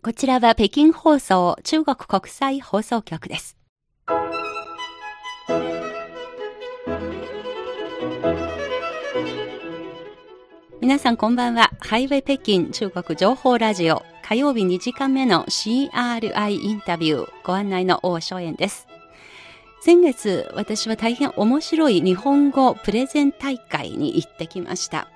こちらは北京放送中国国際放送局です。皆さんこんばんは。ハイウェイ北京中国情報ラジオ火曜日2時間目の CRI インタビューご案内の大正円です。先月、私は大変面白い日本語プレゼン大会に行ってきました。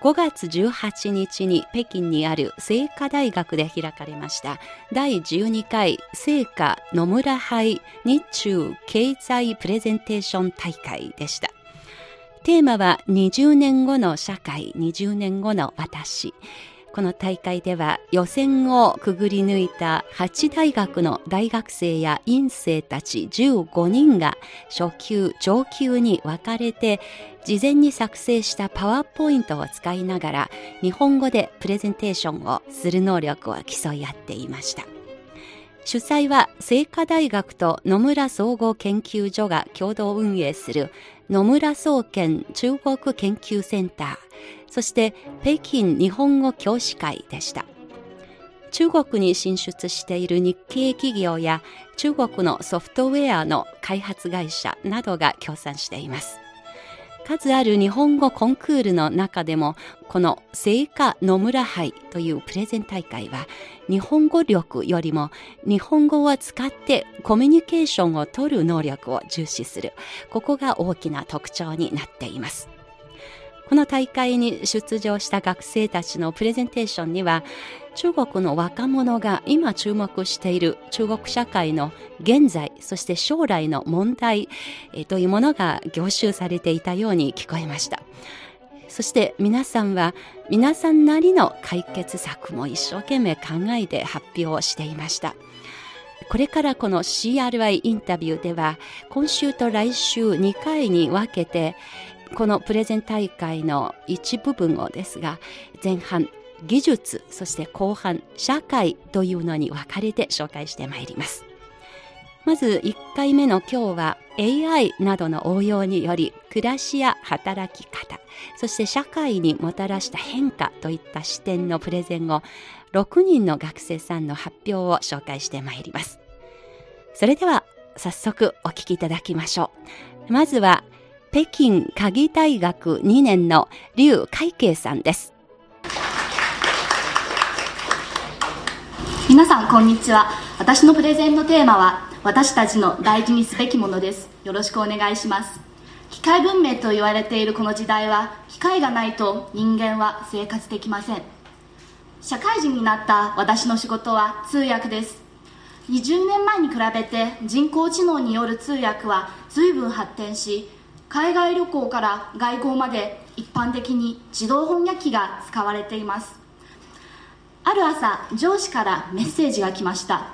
5月18日に北京にある聖火大学で開かれました第12回聖火野村杯日中経済プレゼンテーション大会でした。テーマは20年後の社会、20年後の私。この大会では予選をくぐり抜いた8大学の大学生や院生たち15人が初級、上級に分かれて事前に作成したパワーポイントを使いながら日本語でプレゼンテーションをする能力を競い合っていました。主催は清華大学と野村総合研究所が共同運営する野村総研中国研究センター、そして北京日本語教師会でした。中国に進出している日系企業や中国のソフトウェアの開発会社などが協賛しています。数ある日本語コンクールの中でも、この聖火野村杯というプレゼン大会は、日本語力よりも日本語を使ってコミュニケーションを取る能力を重視する。ここが大きな特徴になっています。この大会に出場した学生たちのプレゼンテーションには、中国の若者が今注目している中国社会の現在、そして将来の問題というものが凝集されていたように聞こえました。そして皆さんは皆さんなりの解決策も一生懸命考えて発表していました。これからこの CRI インタビューでは今週と来週2回に分けてこのプレゼン大会の一部分をですが前半技術そして後半社会というのに分かれて紹介してまいります。まず1回目の今日は AI などの応用により暮らしや働き方そして社会にもたらした変化といった視点のプレゼンを6人の学生さんの発表を紹介してまいります。それでは早速お聞きいただきましょう。まずは北京科技大学2年の劉海慶さんです。皆さん、こんにちは。私のプレゼンのテーマは、私たちの大事にすべきものです。よろしくお願いします。機械文明と言われているこの時代は、機械がないと人間は生活できません。社会人になった私の仕事は通訳です。20年前に比べて人工知能による通訳は随分発展し、海外旅行から外交まで一般的に自動翻訳機が使われていますある朝上司からメッセージが来ました。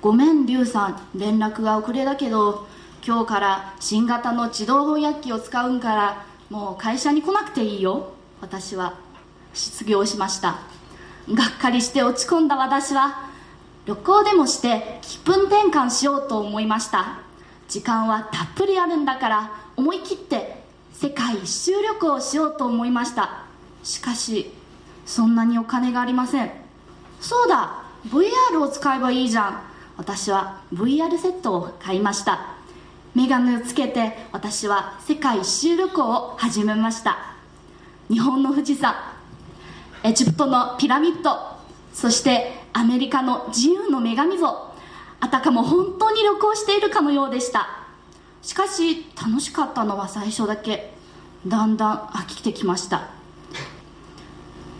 ごめんリュウさん連絡が遅れだけど今日から新型の自動翻訳機を使うんからもう会社に来なくていいよ。私は失業しました。がっかりして落ち込んだ私は旅行でもして気分転換しようと思いました。時間はたっぷりあるんだから思い切って世界一周旅行をしようと思いました。しかしそんなにお金がありません。そうだ VR を使えばいいじゃん。私は VR セットを買いました。メガネをつけて私は世界一周旅行を始めました。日本の富士山エジプトのピラミッドそしてアメリカの自由の女神像あたかも本当に旅行しているかのようでした。しかし楽しかったのは最初だけ。だんだん飽きてきました。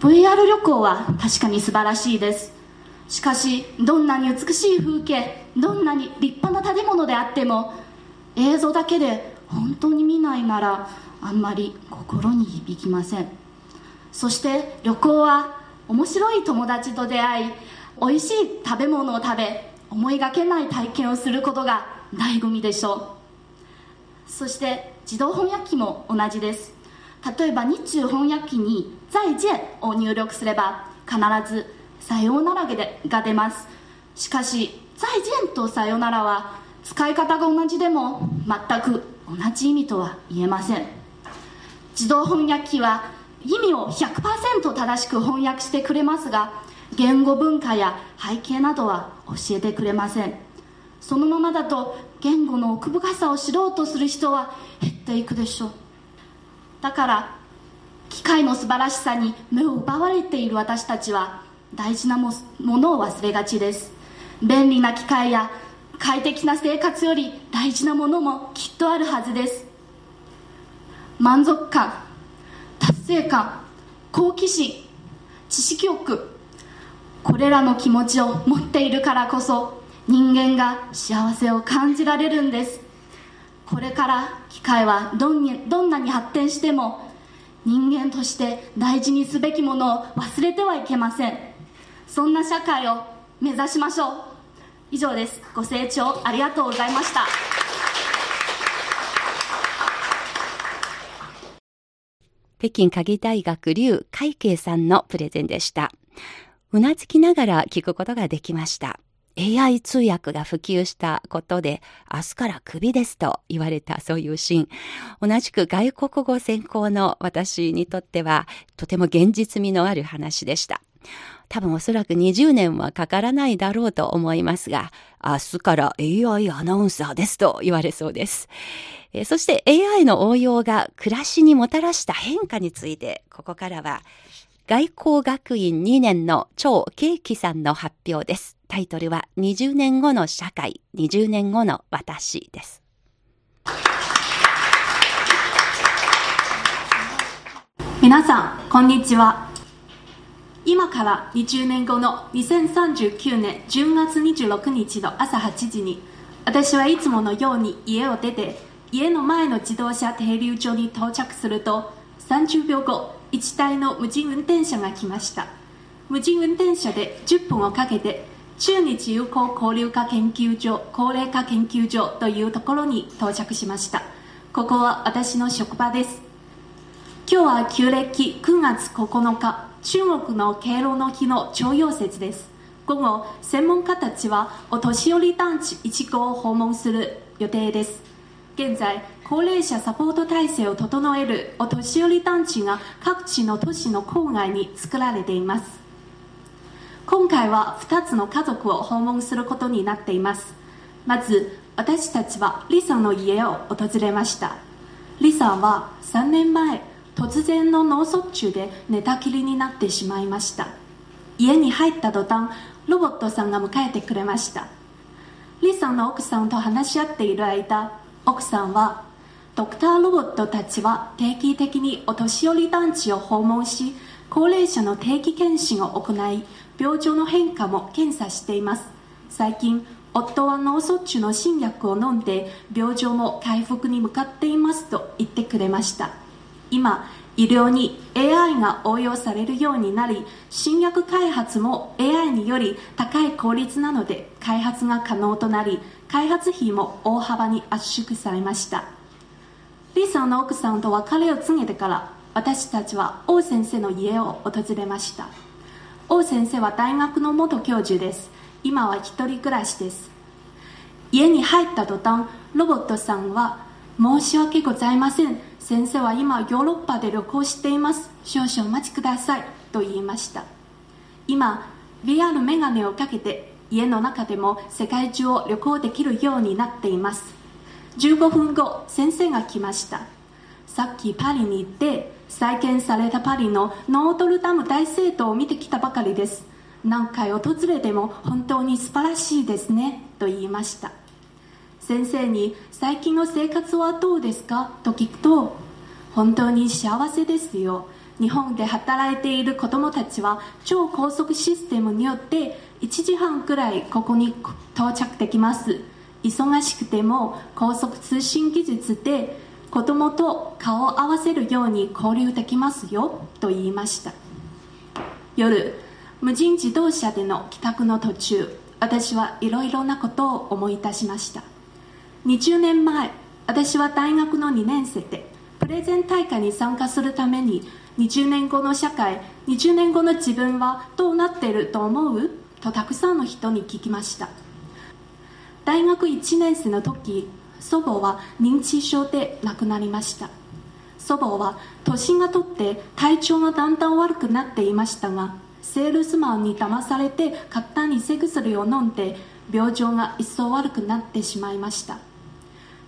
VR 旅行は確かに素晴らしいです。しかしどんなに美しい風景どんなに立派な建物であっても映像だけで本当に見ないならあんまり心に響きません。そして旅行は面白い友達と出会い美味しい食べ物を食べ思いがけない体験をすることが醍醐味でしょう。そして自動翻訳機も同じです。例えば日中翻訳機に「在見」を入力すれば必ず「さようなら」が出ます。しかし「在見」と「さようなら」は使い方が同じでも全く同じ意味とは言えません。自動翻訳機は意味を100%正しく翻訳してくれますが言語文化や背景などは教えてくれません。そのままだと言語の奥深さを知ろうとする人は減っていくでしょう。だから機械の素晴らしさに目を奪われている私たちは大事なものを忘れがちです。便利な機械や快適な生活より大事なものもきっとあるはずです。満足感達成感好奇心知識欲これらの気持ちを持っているからこそ人間が幸せを感じられるんです。これから機械はどんにどんなに発展しても人間として大事にすべきものを忘れてはいけません。そんな社会を目指しましょう。以上です。ご清聴ありがとうございました。北京科技大学劉海慶さんのプレゼンでした。うなずきながら聞くことができました。AI 通訳が普及したことで、明日からクビですと言われたそういうシーン。同じく外国語専攻の私にとっては、とても現実味のある話でした。多分おそらく20年はかからないだろうと思いますが、明日から AI アナウンサーですと言われそうです。そして AI の応用が暮らしにもたらした変化について、ここからは外交学院2年の張慶樹さんの発表です。タイトルは20年後の社会、20年後の私です。皆さん、こんにちは。今から20年後の2039年10月26日の朝8時に、私はいつものように家を出て、家の前の自動車停留所に到着すると、30秒後、1台の無人運転車が来ました無人運転車で10分をかけて中日友好交流化研究所高齢化研究所というところに到着しました。ここは私の職場です。今日は旧暦9月9日中国の敬老の日の徴用節です。午後専門家たちはお年寄り団地1号を訪問する予定です。現在高齢者サポート体制を整えるお年寄り団地が各地の都市の郊外に作られています。今回は2つの家族を訪問することになっています。まず私たちはリサの家を訪れました。リサは3年前突然の脳卒中で寝たきりになってしまいました。家に入った途端ロボットさんが迎えてくれました。リサの奥さんと話し合っている間奥さんはドクターロボットたちは定期的にお年寄り団地を訪問し高齢者の定期検診を行い病状の変化も検査しています。最近夫は脳卒中の新薬を飲んで病状も回復に向かっていますと言ってくれました。今医療に AI が応用されるようになり新薬開発も AI により高い効率なので開発が可能となり開発費も大幅に圧縮されました。リさんの奥さんと別れを告げてから私たちは王先生の家を訪れました。王先生は大学の元教授です。今は一人暮らしです。家に入った途端ロボットさんは申し訳ございません。先生は今ヨーロッパで旅行しています。少々お待ちください。と言いました。今 VR メガネをかけて家の中でも世界中を旅行できるようになっています。15分後先生が来ました。さっきパリに行って再建されたパリのノートルダム大聖堂を見てきたばかりです。何回訪れても本当に素晴らしいですね。と言いました。先生に最近の生活はどうですか？と聞くと本当に幸せですよ。日本で働いている子供たちは超高速システムによって1時半くらいここに到着できます。忙しくても高速通信技術で子供と顔を合わせるように交流できますよと言いました。夜無人自動車での帰宅の途中私はいろいろなことを思い出しました。20年前私は大学の2年生でプレゼン大会に参加するために20年後の社会20年後の自分はどうなっていると思う？とたくさんの人に聞きました。大学1年生の時祖母は認知症で亡くなりました。祖母は年がとって体調がだんだん悪くなっていましたがセールスマンに騙されて簡単に偽薬を飲んで病状が一層悪くなってしまいました。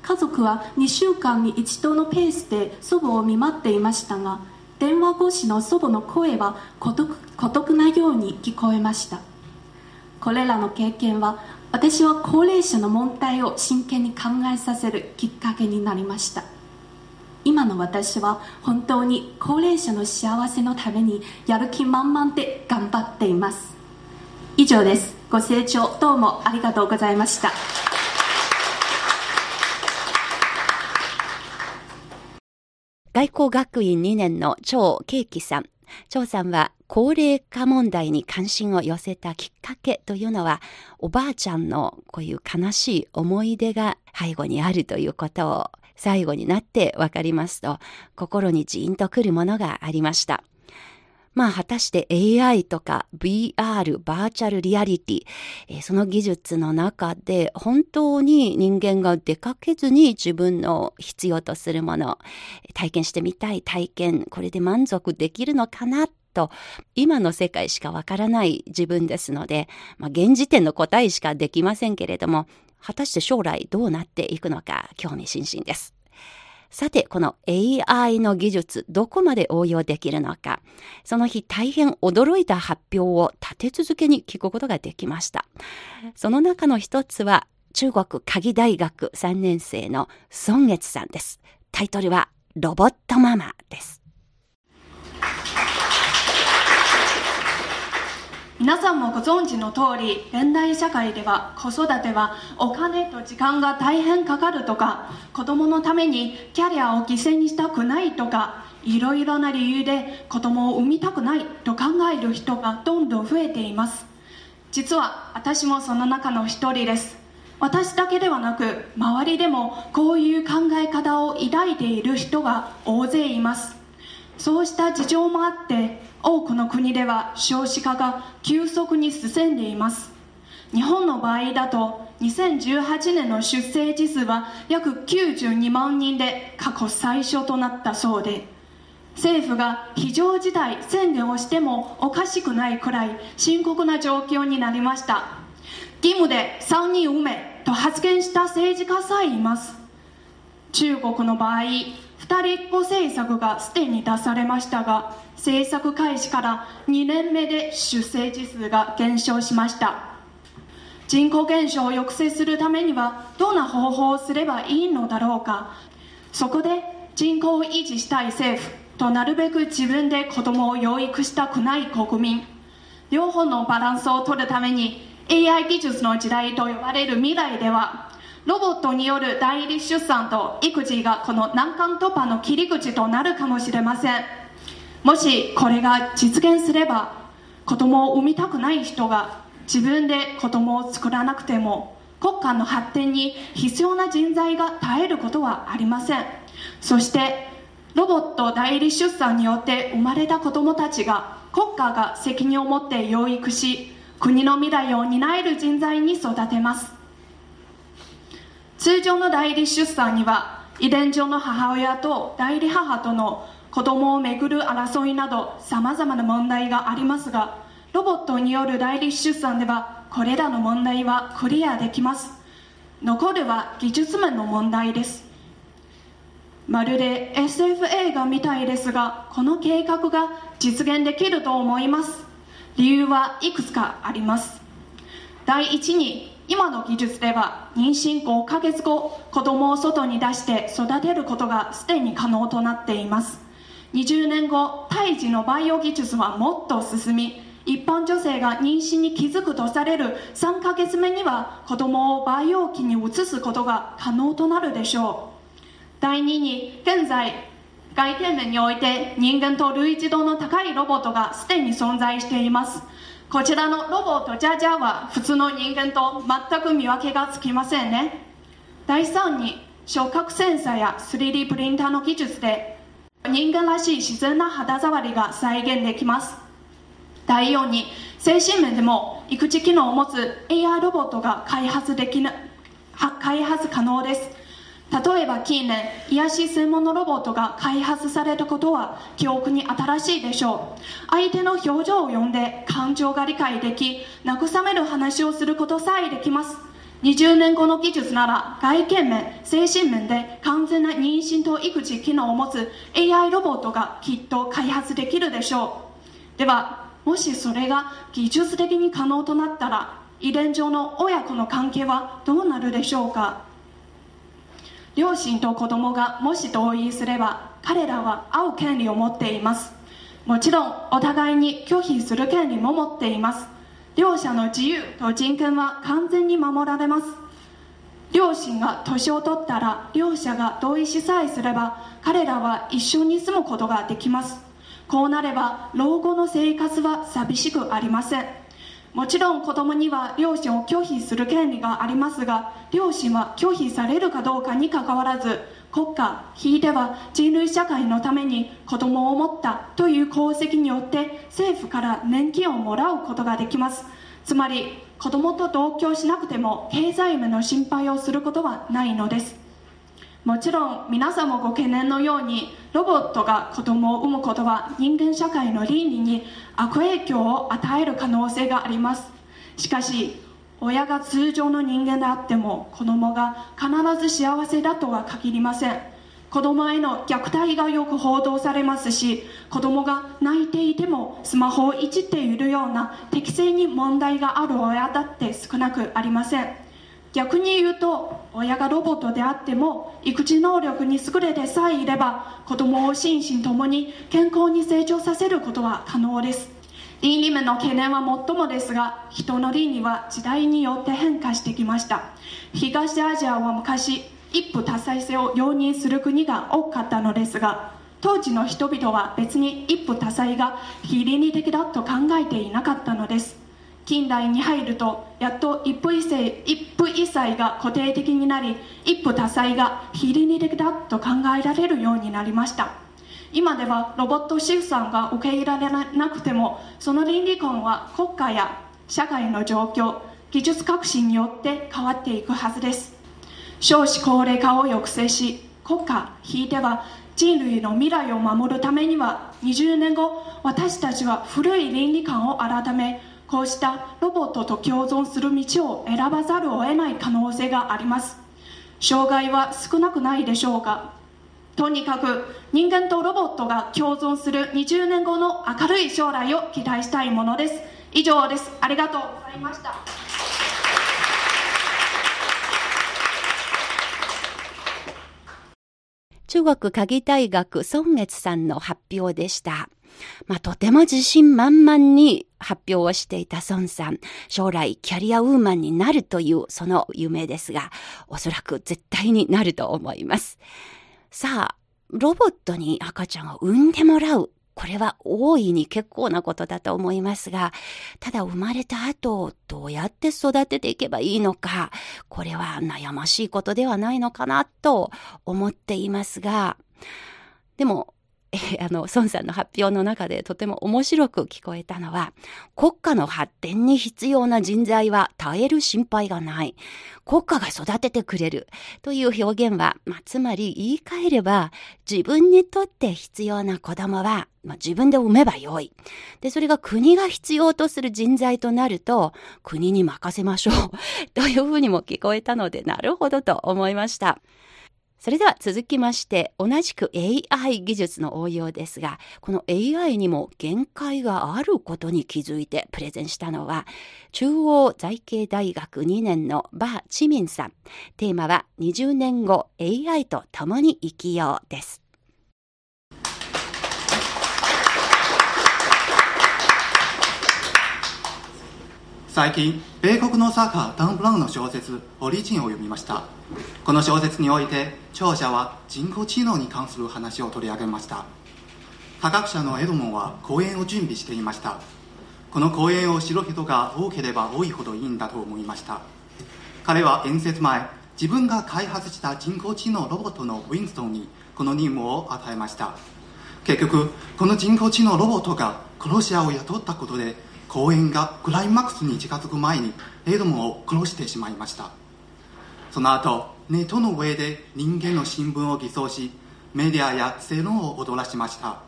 家族は2週間に一度のペースで祖母を見舞っていましたが電話越しの祖母の声は孤独孤独なように聞こえました。これらの経験は私は高齢者の問題を真剣に考えさせるきっかけになりました。今の私は本当に高齢者の幸せのためにやる気満々で頑張っています。以上です。ご清聴どうもありがとうございました。外交学院2年の張慶樹さん。張さんは高齢化問題に関心を寄せたきっかけというのは、おばあちゃんのこういう悲しい思い出が背後にあるということを最後になってわかりますと、心にジーンとくるものがありました。まあ果たして AI とか VR、バーチャルリアリティ、えー、その技術の中で本当に人間が出かけずに自分の必要とするもの、体験してみたい体験、これで満足できるのかなと、今の世界しかわからない自分ですので、まあ、現時点の答えしかできませんけれども、果たして将来どうなっていくのか興味津々です。さて、この AI の技術、どこまで応用できるのか、その日大変驚いた発表を立て続けに聞くことができました。その中の一つは、中国鍵大学3年生の孫月さんです。タイトルは、ロボットママです。皆さんもご存知の通り現代社会では子育てはお金と時間が大変かかるとか子供のためにキャリアを犠牲にしたくないとかいろいろな理由で子供を産みたくないと考える人がどんどん増えています。実は私もその中の一人です。私だけではなく周りでもこういう考え方を抱いている人が大勢います。そうした事情もあって多くの国では少子化が急速に進んでいます。日本の場合だと2018年の出生児数は約92万人で過去最小となったそうで政府が非常事態宣言をしてもおかしくないくらい深刻な状況になりました。義務で3人産めと発言した政治家さえいます。中国の場合二人っ子政策がすでに出されましたが政策開始から2年目で出生児数が減少しました。人口減少を抑制するためにはどんな方法をすればいいのだろうか。そこで人口を維持したい政府となるべく自分で子供を養育したくない国民両方のバランスを取るために AI 技術の時代と呼ばれる未来ではロボットによる代理出産と育児がこの難関突破の切り口となるかもしれません。もしこれが実現すれば子供を産みたくない人が自分で子供を作らなくても国家の発展に必要な人材が絶えることはありません。そしてロボット代理出産によって生まれた子供たちが国家が責任を持って養育し国の未来を担える人材に育てます。通常の代理出産には遺伝上の母親と代理母との子供をめぐる争いなどさまざまな問題がありますがロボットによる代理出産ではこれらの問題はクリアできます。残るは技術面の問題です。まるで SF 映画みたいですがこの計画が実現できると思います。理由はいくつかあります。第一に今の技術では妊娠5ヶ月後子供を外に出して育てることがすでに可能となっています。20年後胎児の培養技術はもっと進み一般女性が妊娠に気づくとされる3ヶ月目には子供を培養器に移すことが可能となるでしょう。第2に現在外見面において人間と類似度の高いロボットがすでに存在しています。こちらのロボットジャジャは普通の人間と全く見分けがつきませんね。第3に触覚センサーや 3D プリンターの技術で人間らしい自然な肌触りが再現できます。第4に精神面でも育児機能を持つ AI ロボットが開発できな開発可能です。例えば近年癒し専門のロボットが開発されたことは記憶に新しいでしょう。相手の表情を読んで感情が理解でき慰める話をすることさえできます。20年後の技術なら外見面精神面で完全な妊娠と育児機能を持つ AI ロボットがきっと開発できるでしょう。ではもしそれが技術的に可能となったら遺伝上の親子の関係はどうなるでしょうか？両親と子供がもし同意すれば彼らは会う権利を持っています。もちろんお互いに拒否する権利も持っています。両者の自由と人権は完全に守られます。両親が年を取ったら両者が同意しさえすれば彼らは一緒に住むことができます。こうなれば老後の生活は寂しくありません。もちろん子供には両親を拒否する権利がありますが両親は拒否されるかどうかにかかわらず国家ひいては人類社会のために子供を持ったという功績によって政府から年金をもらうことができます。つまり子供と同居しなくても経済面の心配をすることはないのです。もちろん皆さんもご懸念のようにロボットが子供を産むことは人間社会の倫理に悪影響を与える可能性があります。しかし親が通常の人間であっても子供が必ず幸せだとは限りません。子供への虐待がよく報道されますし子供が泣いていてもスマホをいじっているような適正に問題がある親だって少なくありません。逆に言うと親がロボットであっても育児能力に優れてさえいれば子供を心身ともに健康に成長させることは可能です。倫理面の懸念は最もですが人の倫理は時代によって変化してきました。東アジアは昔一夫多妻制を容認する国が多かったのですが当時の人々は別に一夫多妻が非倫理的だと考えていなかったのです。近代に入るとやっと一夫一妻一夫一妻が固定的になり一夫多妻が非倫理的だと考えられるようになりました。今ではロボット出産が受け入れられなくてもその倫理観は国家や社会の状況技術革新によって変わっていくはずです。少子高齢化を抑制し国家ひいては人類の未来を守るためには20年後私たちは古い倫理観を改めこうしたロボットと共存する道を選ばざるを得ない可能性があります。障害は少なくないでしょうか。とにかく人間とロボットが共存する20年後の明るい将来を期待したいものです。以上です。ありがとうございました。中国科技大学孫滅さんの発表でした。まあ、とても自信満々に発表をしていた孫さん。将来キャリアウーマンになるというその夢ですが、おそらく絶対になると思います。さあ、ロボットに赤ちゃんを産んでもらう。これは大いに結構なことだと思いますが、ただ生まれた後、どうやって育てていけばいいのか、これは悩ましいことではないのかなと思っていますが、でも、あの、孫さんの発表の中でとても面白く聞こえたのは、国家の発展に必要な人材は絶える心配がない。国家が育ててくれる。という表現は、まあ、つまり言い換えれば、自分にとって必要な子供は、まあ、自分で産めばよい。で、それが国が必要とする人材となると、国に任せましょう。というふうにも聞こえたので、なるほどと思いました。それでは続きまして、同じく AI 技術の応用ですが、この AI にも限界があることに気づいてプレゼンしたのは、中央財系大学2年のバー・チミンさん。テーマは20年後 AI と共に生きようです。最近米国の作家ダン・ブラウンの小説「オリジン」を読みました。この小説において著者は人工知能に関する話を取り上げました。科学者のエドモンは講演を準備していました。この講演を知る人が多ければ多いほどいいんだと思いました。彼は演説前自分が開発した人工知能ロボットのウィンストンにこの任務を与えました。結局この人工知能ロボットが殺し屋を雇ったことで講演がクライマックスに近づく前にエドモを殺してしまいました。その後ネットの上で人間の新聞を偽装しメディアや世論を踊らしました。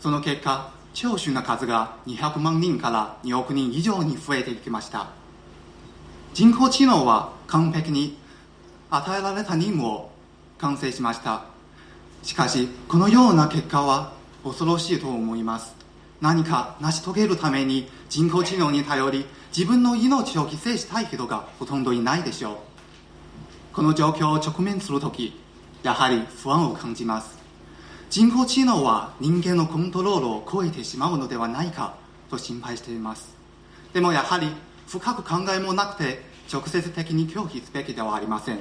その結果聴取の数が200万人から2億人以上に増えていきました。人工知能は完璧に与えられた任務を完成しました。しかしこのような結果は恐ろしいと思います。何か成し遂げるために人工知能に頼り自分の命を犠牲したい人がほとんどいないでしょう。この状況を直面するときやはり不安を感じます。人工知能は人間のコントロールを超えてしまうのではないかと心配しています。でもやはり深く考えもなくて直接的に拒否すべきではありません。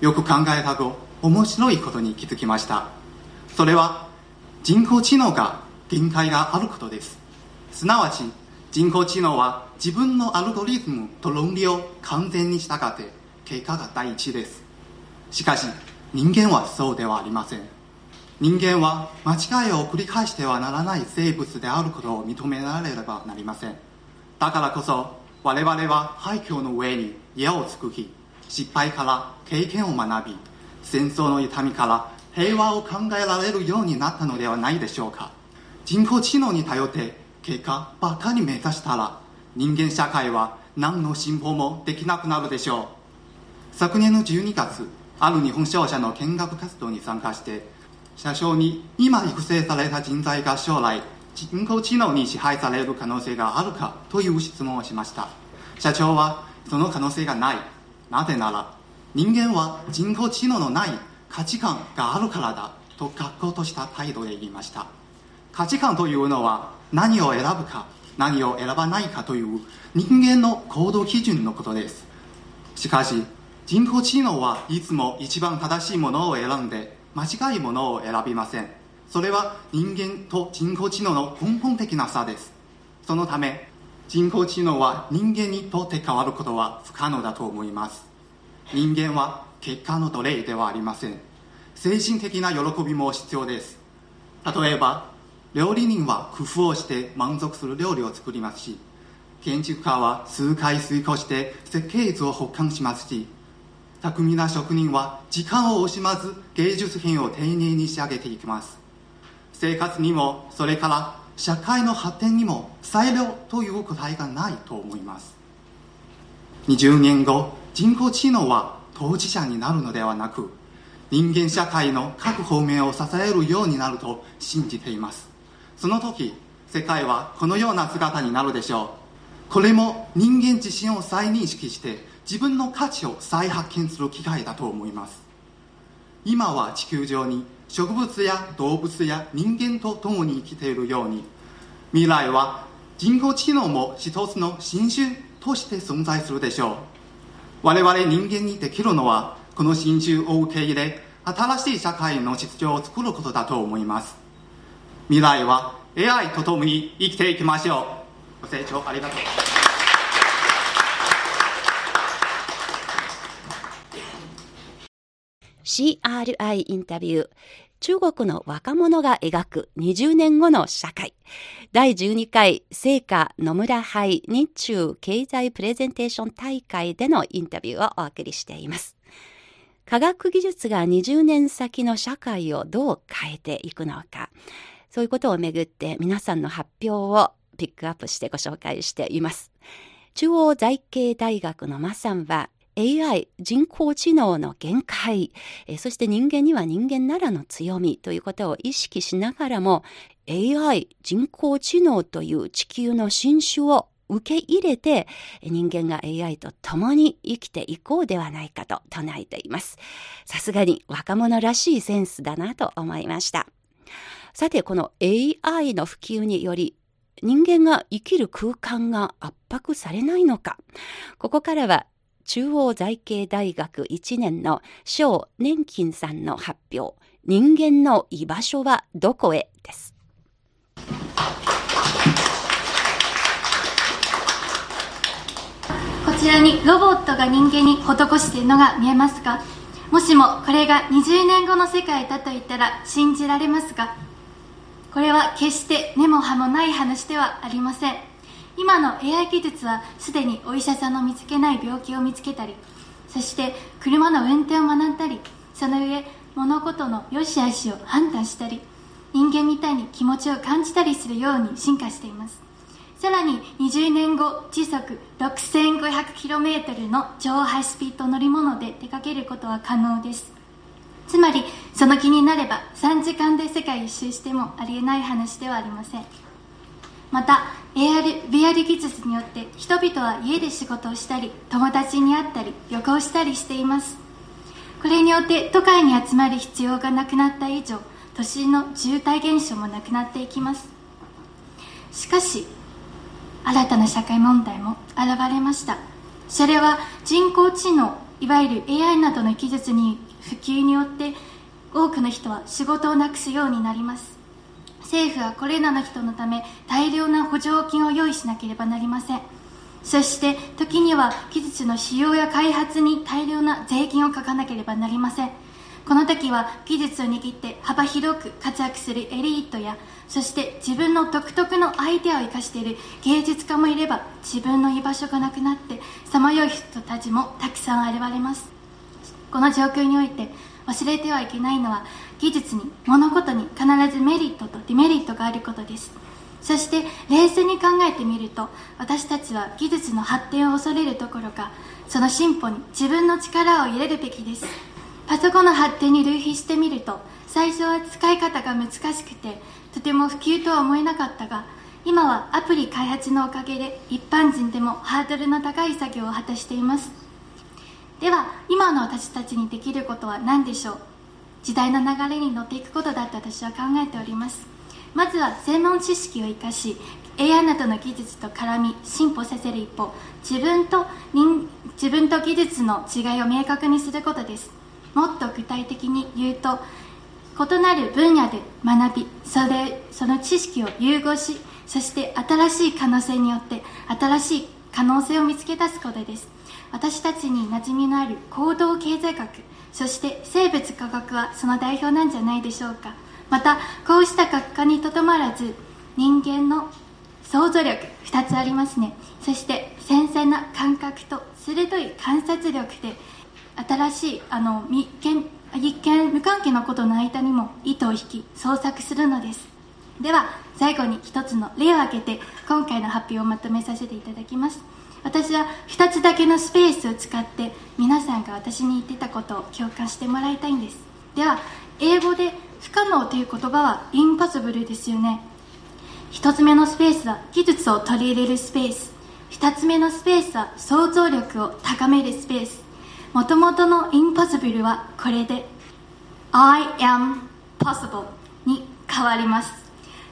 よく考えた後面白いことに気づきました。それは人工知能が限界があることです。すなわち人工知能は自分のアルゴリズムと論理を完全に従って結果が第一です。しかし人間はそうではありません。人間は間違いを繰り返してはならない生物であることを認められればなりません。だからこそ我々は廃墟の上に家を作り失敗から経験を学び戦争の痛みから平和を考えられるようになったのではないでしょうか。人工知能に頼って結果ばかり目指したら人間社会は何の進歩もできなくなるでしょう。昨年の12月ある日本商社の見学活動に参加して社長に今育成された人材が将来人工知能に支配される可能性があるかという質問をしました。社長はその可能性がない。なぜなら人間は人工知能のない価値観があるからだと学校とした態度で言いました。価値観というのは何を選ぶか何を選ばないかという人間の行動基準のことです。しかし人工知能はいつも一番正しいものを選んで間違いものを選びません。それは人間と人工知能の根本的な差です。そのため人工知能は人間にとって変わることは不可能だと思います。人間は結果の奴隷ではありません。精神的な喜びも必要です。例えば料理人は工夫をして満足する料理を作りますし建築家は数回遂行して設計図を保管しますし巧みな職人は時間を惜しまず芸術品を丁寧に仕上げていきます。生活にもそれから社会の発展にも裁量という答えがないと思います。20年後人工知能は当事者になるのではなく人間社会の各方面を支えるようになると信じています。その時世界はこのような姿になるでしょう。これも人間自身を再認識して自分の価値を再発見する機会だと思います。今は地球上に植物や動物や人間と共に生きているように未来は人工知能も一つの新種として存在するでしょう。我々人間にできるのはこの新種を受け入れ新しい社会の秩序を作ることだと思います。未来は AI と共に生きていきましょうご清聴ありがとう CRI インタビュー。中国の若者が描く20年後の社会。第12回成果野村杯日中経済プレゼンテーション大会でのインタビューをお送りしています。科学技術が20年先の社会をどう変えていくのか。そういうことをめぐって皆さんの発表をピックアップしてご紹介しています。中央財系大学のマさんは AI 人工知能の限界、そして人間には人間ならの強みということを意識しながらも AI 人工知能という地球の新種を受け入れて人間が AI と共に生きていこうではないかと唱えています。さすがに若者らしいセンスだなと思いました。さてこの AI の普及により人間が生きる空間が圧迫されないのか。ここからは中央財系大学1年の小年金さんの発表、人間の居場所はどこへ？です。こちらにロボットが人間に施しているのが見えますかもしもこれが20年後の世界だと言ったら信じられますかこれは決して根も葉もない話ではありません。今の AI 技術はすでにお医者さんの見つけない病気を見つけたりそして車の運転を学んだりその上物事の良し悪しを判断したり人間みたいに気持ちを感じたりするように進化しています。さらに20年後時速 6500km の超ハイスピード乗り物で出かけることは可能です。つまりその気になれば3時間で世界一周してもありえない話ではありません。また AR、VR 技術によって人々は家で仕事をしたり友達に会ったり旅行したりしています。これによって都会に集まる必要がなくなった以上都心の渋滞現象もなくなっていきます。しかし新たな社会問題も現れました。それは人工知能いわゆる AI などの技術に普及によって多くの人は仕事をなくすようになります。政府はこれらの人のため大量な補助金を用意しなければなりません。そして時には技術の使用や開発に大量な税金をかかなければなりません。この時は技術を握って幅広く活躍するエリートやそして自分の独特のアイデアを生かしている芸術家もいれば自分の居場所がなくなってさまよう人たちもたくさん現れます。この状況において忘れてはいけないのは技術に物事に必ずメリットとデメリットがあることです。そして冷静に考えてみると私たちは技術の発展を恐れるどころかその進歩に自分の力を入れるべきです。パソコンの発展に類比してみると最初は使い方が難しくてとても普及とは思えなかったが今はアプリ開発のおかげで一般人でもハードルの高い作業を果たしています。では今の私たちにできることは何でしょう？時代の流れに乗っていくことだと私は考えております。まずは専門知識を生かし AI などの技術と絡み進歩させる一方自分と人自分と技術の違いを明確にすることです。もっと具体的に言うと異なる分野で学びそれその知識を融合しそして新しい可能性によって新しい可能性を見つけ出すことです。私たちに馴染みのある行動経済学そして生物科学はその代表なんじゃないでしょうか。またこうした学科にとどまらず人間の想像力2つありますね。そして繊細な感覚と鋭い観察力で新しいあの一見一見無関係なことの間にも糸を引き創作するのです。では最後に一つの例を挙げて今回の発表をまとめさせていただきます。私は2つだけのスペースを使って皆さんが私に言ってたことを共感してもらいたいんです。では英語で不可能という言葉はインパスブルですよね。1つ目のスペースは技術を取り入れるスペース。2つ目のスペースは想像力を高めるスペース。もともとの impossible はこれで I am possible に変わります。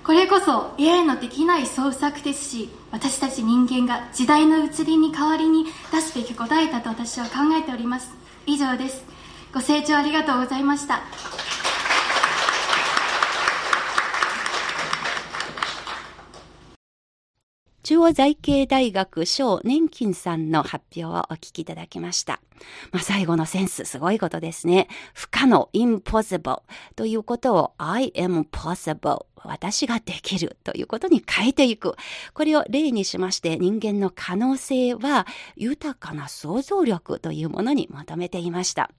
これこそ AI のできない創作ですし私たち人間が時代の移りに代わりに出すべき答えだと私は考えております。以上です。ご清聴ありがとうございました。中央財系大学小年金さんの発表をお聞きいただきました。まあ、最後のセンス、すごいことですね。不可能、impossible ということを I am possible 私ができるということに変えていく。これを例にしまして人間の可能性は豊かな想像力というものに求めていました。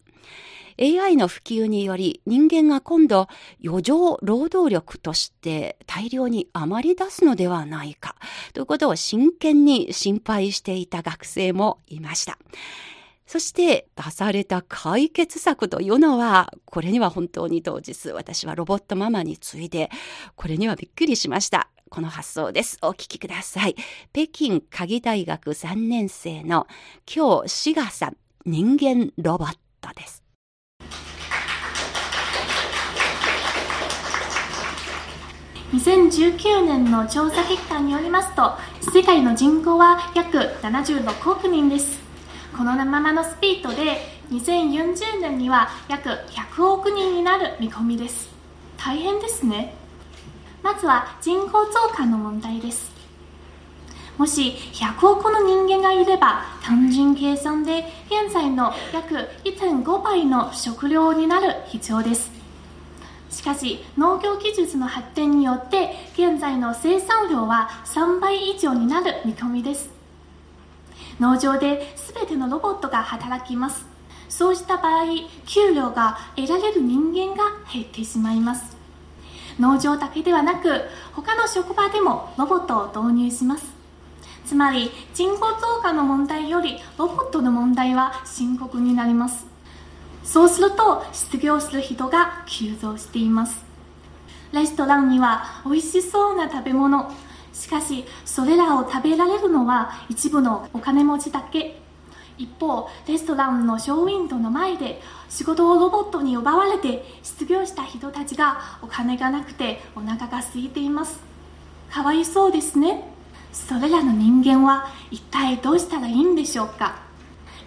AI の普及により人間が今度余剰労働力として大量に余り出すのではないかということを真剣に心配していた学生もいました。そして出された解決策というのは、これには本当に当日私はロボットママについて、これにはびっくりしました。この発想です。お聞きください。北京鍵大学3年生の今日志賀さん、人間ロボットです。2019年の調査結果によりますと世界の人口は約76億人です。このままのスピードで2040年には約100億人になる見込みです。大変ですね。まずは人口増加の問題です。もし100億の人間がいれば単純計算で現在の約1.5倍の食料になる必要です。しかし農業技術の発展によって現在の生産量は3倍以上になる見込みです。農場で全てのロボットが働きます。そうした場合給料が得られる人間が減ってしまいます。農場だけではなく他の職場でもロボットを導入します。つまり人口増加の問題よりロボットの問題は深刻になります。そうすると失業する人が急増しています。レストランには美味しそうな食べ物。しかしそれらを食べられるのは一部のお金持ちだけ。一方レストランのショーウィンドの前で仕事をロボットに奪われて失業した人たちがお金がなくてお腹が空いています。かわいそうですね。それらの人間は一体どうしたらいいんでしょうか。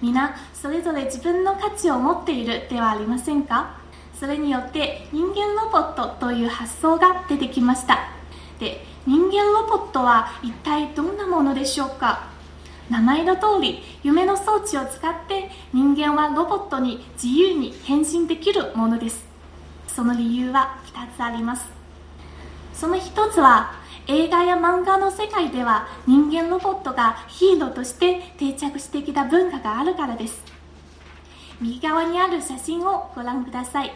皆それぞれ自分の価値を持っているではありませんか？それによって人間ロボットという発想が出てきました。で人間ロボットは一体どんなものでしょうか？名前の通り夢の装置を使って人間はロボットに自由に変身できるものです。その理由は2つあります。その1つは映画や漫画の世界では人間ロボットがヒーローとして定着してきた文化があるからです。右側にある写真をご覧ください。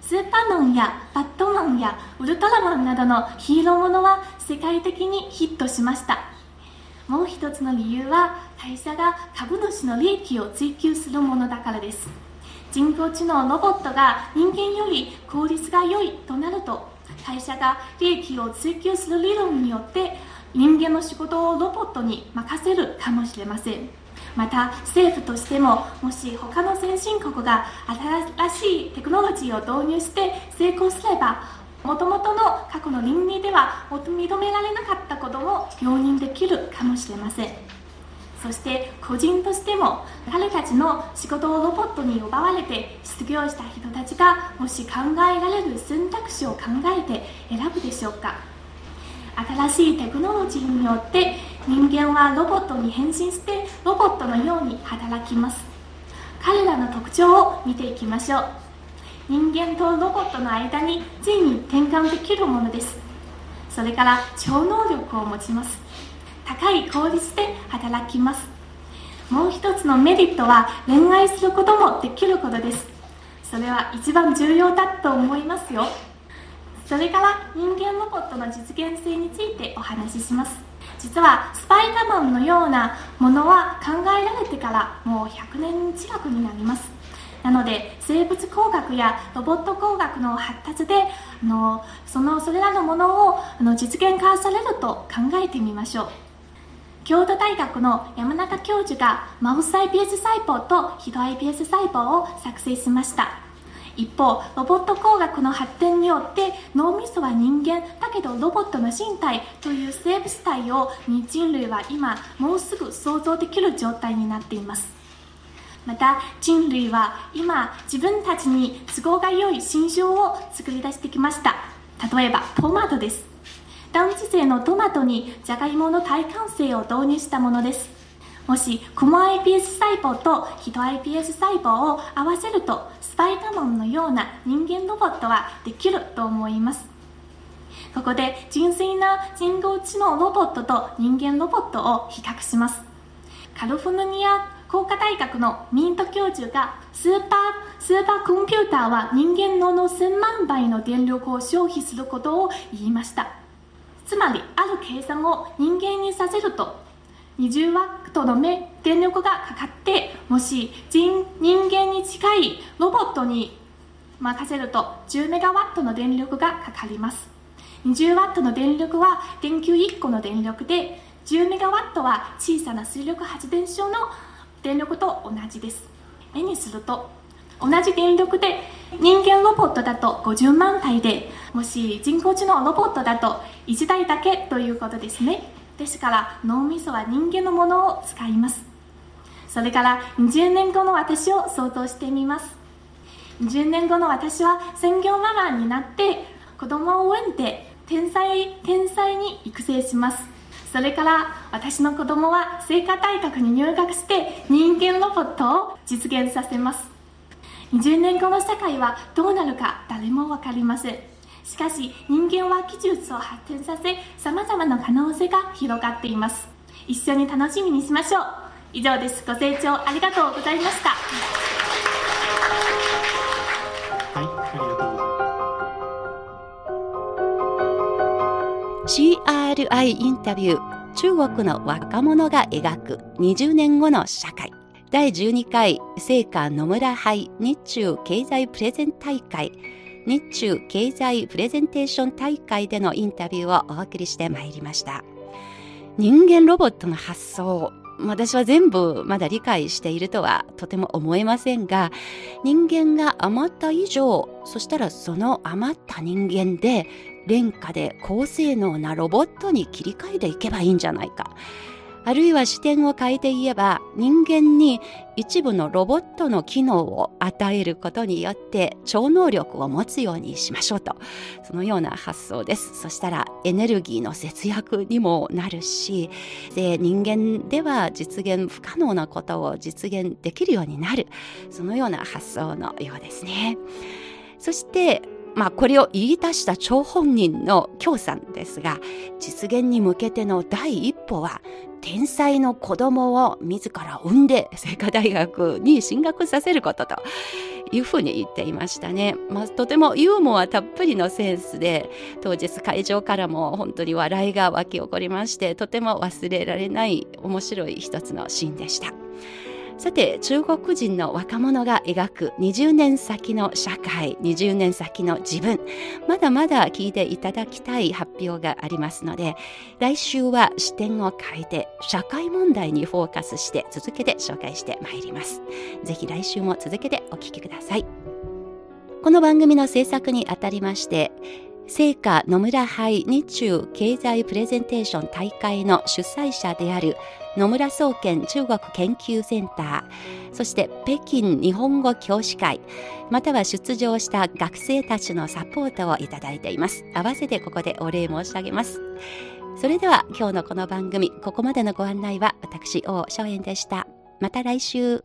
スーパーマンやバットマンやウルトラマンなどのヒーローものは世界的にヒットしました。もう一つの理由は会社が株主の利益を追求するものだからです。人工知能ロボットが人間より効率が良いとなると会社が利益を追求する理論によって人間の仕事をロボットに任せるかもしれません。また政府としてももし他の先進国が新しいテクノロジーを導入して成功すればもともとの過去の倫理では認められなかったことも容認できるかもしれません。そして個人としても彼たちの仕事をロボットに奪われて失業した人たちがもし考えられる選択肢を考えて選ぶでしょうか。新しいテクノロジーによって人間はロボットに変身してロボットのように働きます。彼らの特徴を見ていきましょう。人間とロボットの間についに転換できるものです。それから超能力を持ちます。高い効率で働きます。もう一つのメリットは恋愛することもできることです。それは一番重要だと思いますよ。それから人間ロボットの実現性についてお話しします。実はスパイダーマンのようなものは考えられてからもう100年近くになります。なので生物工学やロボット工学の発達であのそのそれらのものをあの実現化されると考えてみましょう。京都大学の山中教授がマウス iPS 細胞とヒト iPS 細胞を作成しました。一方ロボット工学の発展によって脳みそは人間だけどロボットの身体という生物体を人類は今もうすぐ想像できる状態になっています。また人類は今自分たちに都合が良い新種を作り出してきました。例えばトマトです。男児性のトマトにじゃがいもの耐寒性を導入したものです。もしクモ iPS 細胞とヒト iPS 細胞を合わせるとスパイダーマンのような人間ロボットはできると思います。ここで純粋な人工知能ロボットと人間ロボットを比較します。カリフォルニア工科大学のミント教授がスーパースーパーコンピューターは人間のの1000万倍の電力を消費することを言いました。つまりある計算を人間にさせると。20ワットの目電力がかかってもし人人間に近いロボットに任せると10メガワットの電力がかかります。20ワットの電力は電球1個の電力で10メガワットは小さな水力発電所の電力と同じです。絵にすると同じ電力で人間ロボットだと50万体でもし人工知能ロボットだと1台だけということですね。ですから脳みそは人間のものを使います。それから20年後の私を想像してみます。20年後の私は専業ママになって子供を産んで天才天才に育成します。それから私の子供は聖火大学に入学して人間ロボットを実現させます。20年後の世界はどうなるか誰も分かりません。しかし人間は技術を発展させ様々な可能性が広がっています。一緒に楽しみにしましょう。以上です。ご清聴ありがとうございました。はいありがとうございます CRI インタビュー。中国の若者が描く20年後の社会第12回聖火野村杯日中経済プレゼン大会。日中経済プレゼンテーション大会でのインタビューをお送りしてまいりました。人間ロボットの発想私は全部まだ理解しているとはとても思えませんが人間が余った以上そしたらその余った人間で廉価で高性能なロボットに切り替えていけばいいんじゃないか。あるいは視点を変えて言えば人間に一部のロボットの機能を与えることによって超能力を持つようにしましょうと。そのような発想です。そしたらエネルギーの節約にもなるしで人間では実現不可能なことを実現できるようになる。そのような発想のようですね。そしてまあ、これを言い出した張本人の京さんですが、実現に向けての第一歩は、天才の子供を自ら産んで、聖火大学に進学させることというふうに言っていましたね。まあ、とてもユーモアたっぷりのセンスで、当日会場からも本当に笑いが湧き起こりまして、とても忘れられない面白い一つのシーンでした。さて中国人の若者が描く20年先の社会20年先の自分まだまだ聞いていただきたい発表がありますので来週は視点を変えて社会問題にフォーカスして続けて紹介してまいります。ぜひ来週も続けてお聞きください。この番組の制作にあたりまして聖火野村杯日中経済プレゼンテーション大会の主催者である野村総研中国研究センター、そして北京日本語教師会、または出場した学生たちのサポートをいただいています。合わせてここでお礼申し上げます。それでは今日のこの番組、ここまでのご案内は私、王昭燕でした。また来週。